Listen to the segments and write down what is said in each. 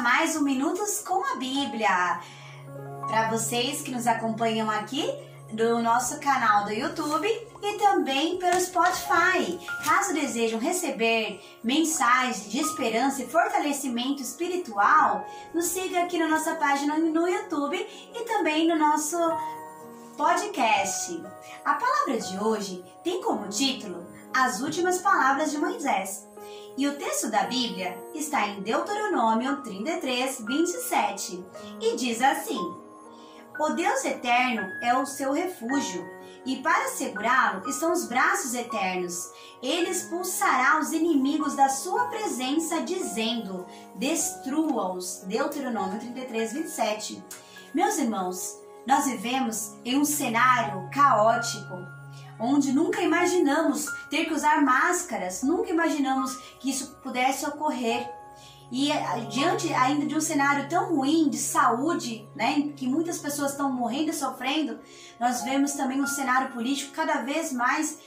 mais um Minutos com a Bíblia. Para vocês que nos acompanham aqui do nosso canal do YouTube e também pelo Spotify. Caso desejam receber mensagens de esperança e fortalecimento espiritual, nos siga aqui na nossa página no YouTube e também no nosso podcast. A palavra de hoje tem como título As Últimas Palavras de Moisés. E o texto da Bíblia está em Deuteronômio 33, 27 e diz assim: O Deus eterno é o seu refúgio, e para segurá-lo estão os braços eternos. Ele expulsará os inimigos da sua presença, dizendo: Destrua-os. Deuteronômio 33, 27. Meus irmãos, nós vivemos em um cenário caótico onde nunca imaginamos ter que usar máscaras, nunca imaginamos que isso pudesse ocorrer. E eh, diante ainda de um cenário tão ruim de saúde, né, que muitas pessoas estão morrendo e sofrendo, nós vemos também um cenário político cada vez mais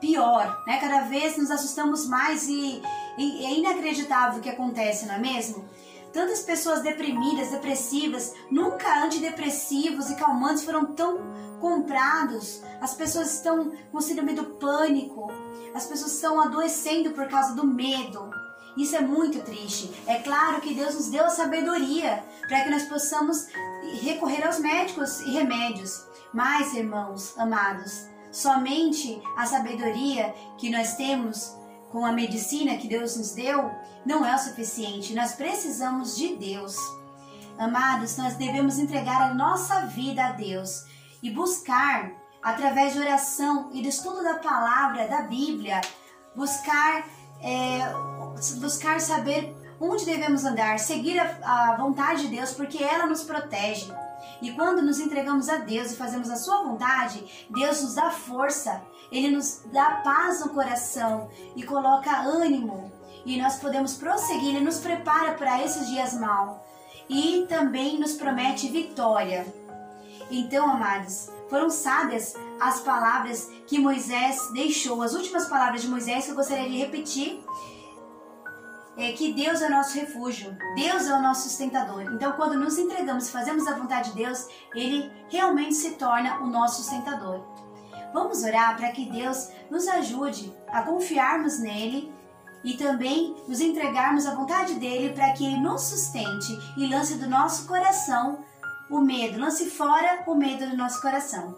pior, né? Cada vez nos assustamos mais e, e é inacreditável o que acontece, não é mesmo? Tantas pessoas deprimidas, depressivas, nunca antidepressivos e calmantes foram tão comprados. As pessoas estão com síndrome do pânico. As pessoas estão adoecendo por causa do medo. Isso é muito triste. É claro que Deus nos deu a sabedoria para que nós possamos recorrer aos médicos e remédios. Mas, irmãos amados, somente a sabedoria que nós temos com a medicina que Deus nos deu não é o suficiente. Nós precisamos de Deus. Amados, nós devemos entregar a nossa vida a Deus e buscar, através de oração e do estudo da palavra, da Bíblia, buscar, é, buscar saber onde devemos andar, seguir a, a vontade de Deus, porque ela nos protege. E quando nos entregamos a Deus e fazemos a Sua vontade, Deus nos dá força, Ele nos dá paz no coração e coloca ânimo. E nós podemos prosseguir, Ele nos prepara para esses dias maus. E também nos promete vitória. Então, amados, foram sábias as palavras que Moisés deixou, as últimas palavras de Moisés que eu gostaria de repetir é que Deus é nosso refúgio, Deus é o nosso sustentador. Então, quando nos entregamos e fazemos a vontade de Deus, Ele realmente se torna o nosso sustentador. Vamos orar para que Deus nos ajude a confiarmos nele e também nos entregarmos à vontade dele para que ele nos sustente e lance do nosso coração o medo, lance fora o medo do nosso coração.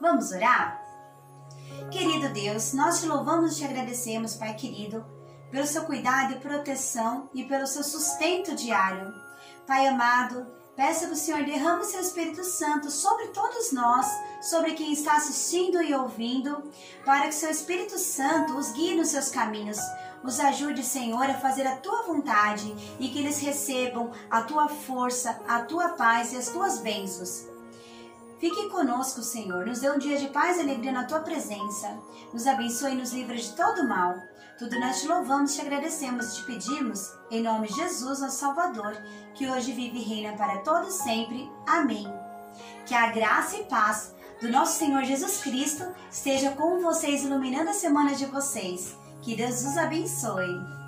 Vamos orar? Querido Deus, nós te louvamos e te agradecemos, Pai querido pelo seu cuidado e proteção e pelo seu sustento diário. Pai amado, peço que o Senhor derrame o seu Espírito Santo sobre todos nós, sobre quem está assistindo e ouvindo, para que seu Espírito Santo os guie nos seus caminhos. Os ajude, Senhor, a fazer a tua vontade e que eles recebam a tua força, a tua paz e as tuas bênçãos. Fique conosco, Senhor. Nos dê um dia de paz e alegria na tua presença. Nos abençoe e nos livre de todo mal. Tudo nós te louvamos, te agradecemos e te pedimos, em nome de Jesus, nosso Salvador, que hoje vive e reina para todos sempre. Amém. Que a graça e paz do nosso Senhor Jesus Cristo esteja com vocês, iluminando a semana de vocês. Que Deus os abençoe.